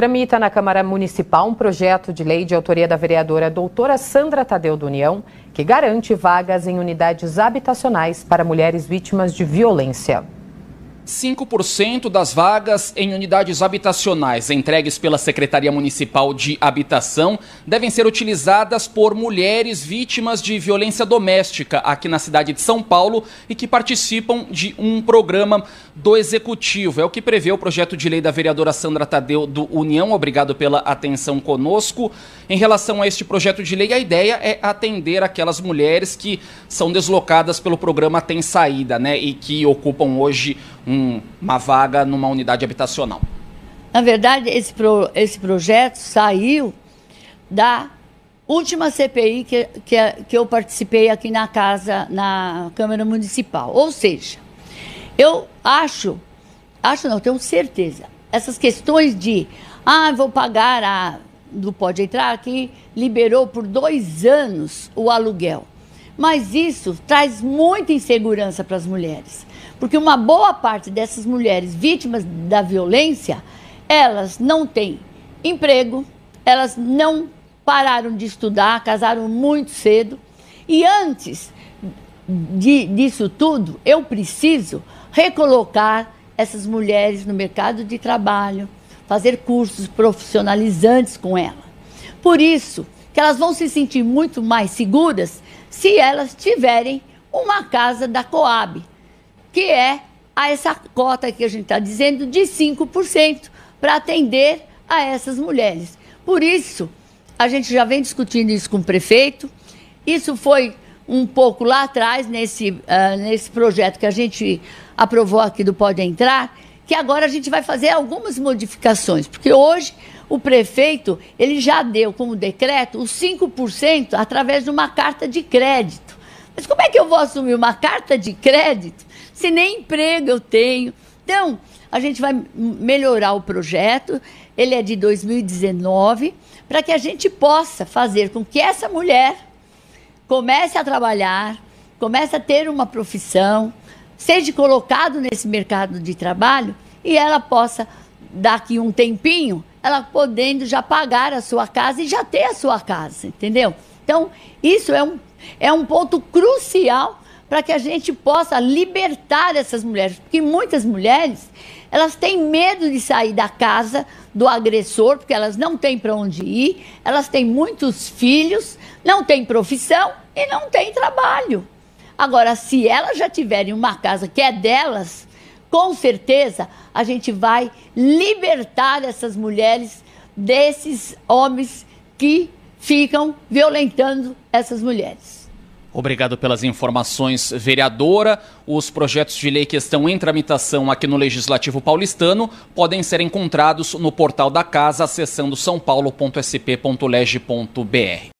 Tramita na Câmara Municipal um projeto de lei de autoria da vereadora doutora Sandra Tadeu do União, que garante vagas em unidades habitacionais para mulheres vítimas de violência. 5% das vagas em unidades habitacionais entregues pela Secretaria Municipal de Habitação devem ser utilizadas por mulheres vítimas de violência doméstica aqui na cidade de São Paulo e que participam de um programa do Executivo. É o que prevê o projeto de lei da vereadora Sandra Tadeu do União. Obrigado pela atenção conosco. Em relação a este projeto de lei, a ideia é atender aquelas mulheres que são deslocadas pelo programa Tem Saída, né, e que ocupam hoje um, uma vaga numa unidade habitacional. Na verdade, esse, pro, esse projeto saiu da última CPI que, que, que eu participei aqui na casa, na Câmara Municipal. Ou seja, eu acho, acho não, tenho certeza, essas questões de, ah, vou pagar a, do Pode Entrar, que liberou por dois anos o aluguel. Mas isso traz muita insegurança para as mulheres. Porque uma boa parte dessas mulheres vítimas da violência, elas não têm emprego, elas não pararam de estudar, casaram muito cedo. E antes de, disso tudo, eu preciso recolocar essas mulheres no mercado de trabalho, fazer cursos profissionalizantes com elas. Por isso que elas vão se sentir muito mais seguras se elas tiverem uma casa da Coab, que é a essa cota que a gente está dizendo de 5% para atender a essas mulheres. Por isso, a gente já vem discutindo isso com o prefeito. Isso foi um pouco lá atrás, nesse, uh, nesse projeto que a gente aprovou aqui do Pode Entrar, que agora a gente vai fazer algumas modificações, porque hoje o prefeito ele já deu como decreto os 5% através de uma carta de crédito. Mas como é que eu vou assumir uma carta de crédito se nem emprego eu tenho? Então, a gente vai melhorar o projeto, ele é de 2019, para que a gente possa fazer com que essa mulher comece a trabalhar, comece a ter uma profissão, seja colocado nesse mercado de trabalho e ela possa, daqui um tempinho, ela podendo já pagar a sua casa e já ter a sua casa, entendeu? Então, isso é um é um ponto crucial para que a gente possa libertar essas mulheres, porque muitas mulheres elas têm medo de sair da casa do agressor, porque elas não têm para onde ir, elas têm muitos filhos, não têm profissão e não têm trabalho. Agora, se elas já tiverem uma casa que é delas, com certeza a gente vai libertar essas mulheres desses homens que ficam violentando essas mulheres. Obrigado pelas informações, vereadora. Os projetos de lei que estão em tramitação aqui no Legislativo Paulistano podem ser encontrados no portal da casa acessando sãopaulo.sp.leg.br.